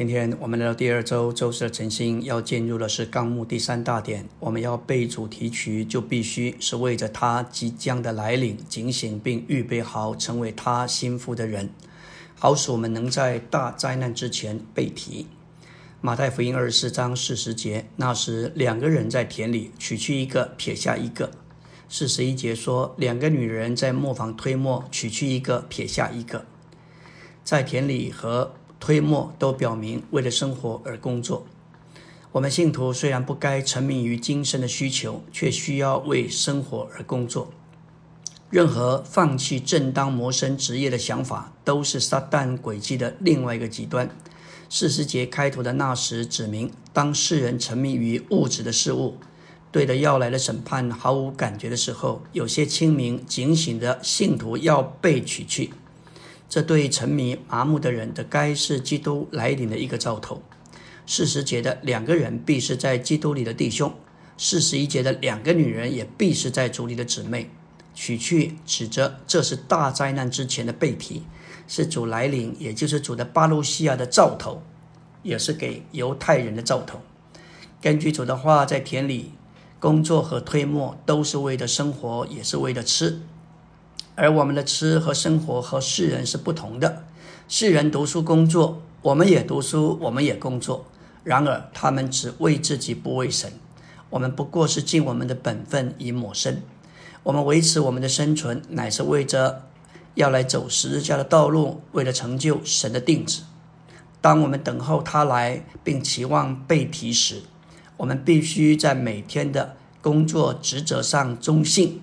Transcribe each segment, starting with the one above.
今天我们来到第二周周四的晨星，要进入的是纲目第三大点。我们要背主题曲，就必须是为着他即将的来临警醒，并预备好成为他心腹的人，好使我们能在大灾难之前被提。马太福音二十四章四十节，那时两个人在田里取去一个，撇下一个。四十一节说，两个女人在磨坊推磨，取去一个，撇下一个。在田里和推磨都表明为了生活而工作。我们信徒虽然不该沉迷于今生的需求，却需要为生活而工作。任何放弃正当谋生职业的想法，都是撒旦诡计的另外一个极端。四十节开头的那时指明，当世人沉迷于物质的事物，对着要来的审判毫无感觉的时候，有些清明警醒的信徒要被取去。这对沉迷麻木的人的，该是基督来临的一个兆头。四十节的两个人必是在基督里的弟兄，四十一节的两个女人也必是在主里的姊妹。取去指着这是大灾难之前的背题。是主来临，也就是主的巴路西亚的兆头，也是给犹太人的兆头。根据主的话，在田里工作和推磨都是为了生活，也是为了吃。而我们的吃和生活和世人是不同的。世人读书工作，我们也读书，我们也工作。然而他们只为自己，不为神。我们不过是尽我们的本分以抹身。我们维持我们的生存，乃是为着。要来走十字架的道路，为了成就神的定旨。当我们等候他来，并期望被提时，我们必须在每天的工作职责上忠信。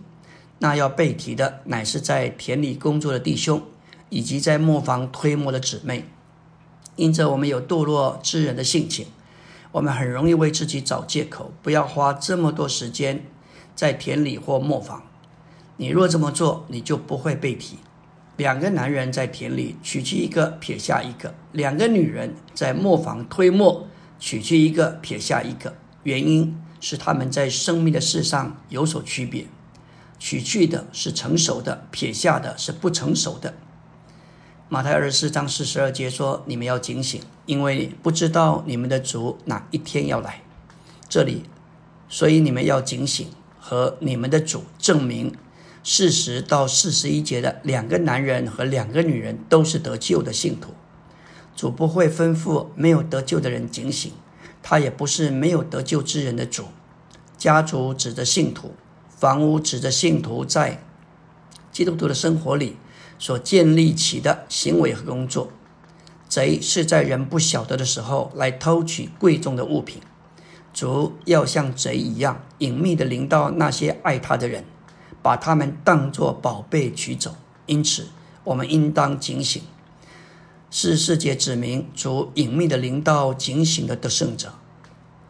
那要被提的，乃是在田里工作的弟兄，以及在磨坊推磨的姊妹。因着我们有堕落之人的性情，我们很容易为自己找借口，不要花这么多时间在田里或磨坊。你若这么做，你就不会被提。两个男人在田里取去一个，撇下一个；两个女人在磨坊推磨，取去一个，撇下一个。原因是他们在生命的事上有所区别，取去的是成熟的，撇下的是不成熟的。马太二十四章四十二节说：“你们要警醒，因为不知道你们的主哪一天要来。”这里，所以你们要警醒，和你们的主证明。四十到四十一节的两个男人和两个女人都是得救的信徒，主不会吩咐没有得救的人警醒，他也不是没有得救之人的主。家族指着信徒，房屋指着信徒在基督徒的生活里所建立起的行为和工作。贼是在人不晓得的时候来偷取贵重的物品，主要像贼一样隐秘的临到那些爱他的人。把他们当作宝贝取走，因此我们应当警醒。四世界指明主隐秘的灵道警醒的得胜者，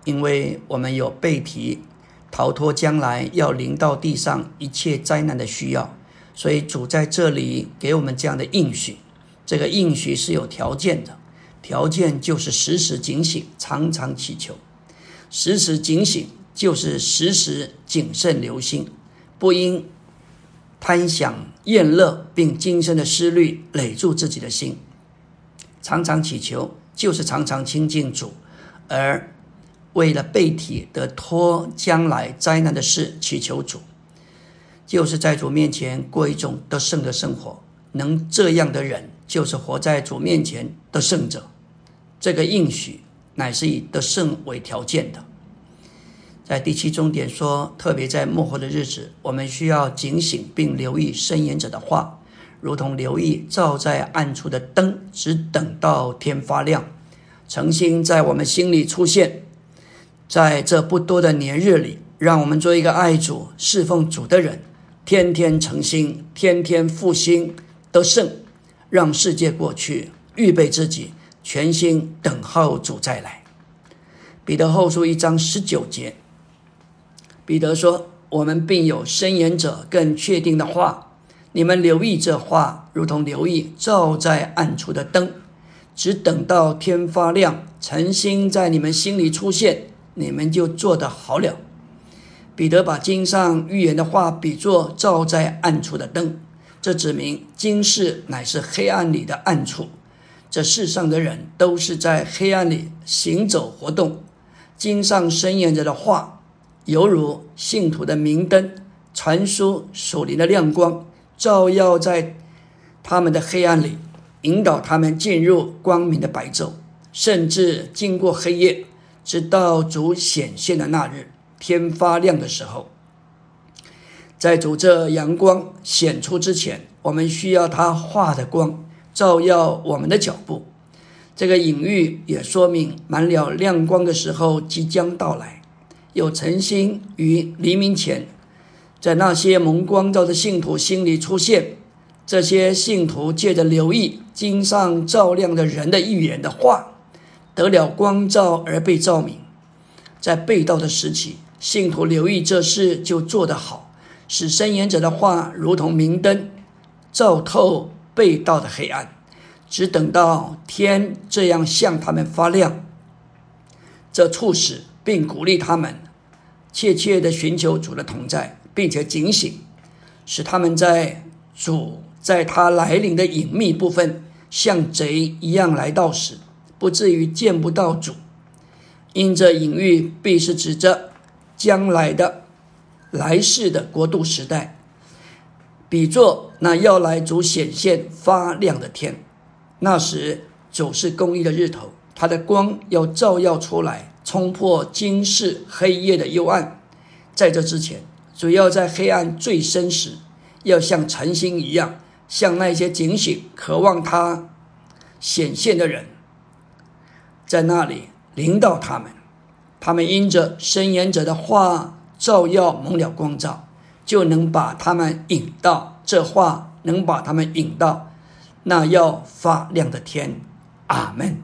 因为我们有被提逃脱将来要临到地上一切灾难的需要，所以主在这里给我们这样的应许。这个应许是有条件的，条件就是时时警醒，常常祈求。时时警醒就是时时谨慎留心。不应贪享厌乐，并今生的思虑累住自己的心。常常祈求，就是常常亲近主，而为了被体得脱将来灾难的事祈求主，就是在主面前过一种得胜的生活。能这样的人，就是活在主面前的胜者。这个应许乃是以得胜为条件的。在第七重点说，特别在幕后的日子，我们需要警醒并留意申言者的话，如同留意照在暗处的灯，只等到天发亮。诚心在我们心里出现，在这不多的年日里，让我们做一个爱主、侍奉主的人，天天诚心，天天复兴得胜，让世界过去，预备自己，全心等候主再来。彼得后书一章十九节。彼得说：“我们并有深言者更确定的话，你们留意这话，如同留意照在暗处的灯，只等到天发亮，晨星在你们心里出现，你们就做得好了。”彼得把经上预言的话比作照在暗处的灯，这指明今世乃是黑暗里的暗处，这世上的人都是在黑暗里行走活动。经上申言者的话，犹如信徒的明灯，传输属灵的亮光，照耀在他们的黑暗里，引导他们进入光明的白昼，甚至经过黑夜，直到主显现的那日，天发亮的时候。在主这阳光显出之前，我们需要他画的光照耀我们的脚步。这个隐喻也说明满了亮光的时候即将到来。有诚心于黎明前，在那些蒙光照的信徒心里出现。这些信徒借着留意经上照亮的人的预言的话，得了光照而被照明。在被盗的时期，信徒留意这事就做得好。使申言者的话如同明灯，照透被盗的黑暗，只等到天这样向他们发亮。这促使并鼓励他们切切的寻求主的同在，并且警醒，使他们在主在他来临的隐秘部分，像贼一样来到时，不至于见不到主。因这隐喻必是指着将来的。来世的国度时代，比作那要来主显现发亮的天。那时主是公义的日头，他的光要照耀出来，冲破今世黑夜的幽暗。在这之前，主要在黑暗最深时，要像晨星一样，向那些警醒、渴望他显现的人，在那里领导他们。他们因着伸延者的话。照耀蒙了光照，就能把他们引到这话，能把他们引到那要发亮的天。阿门。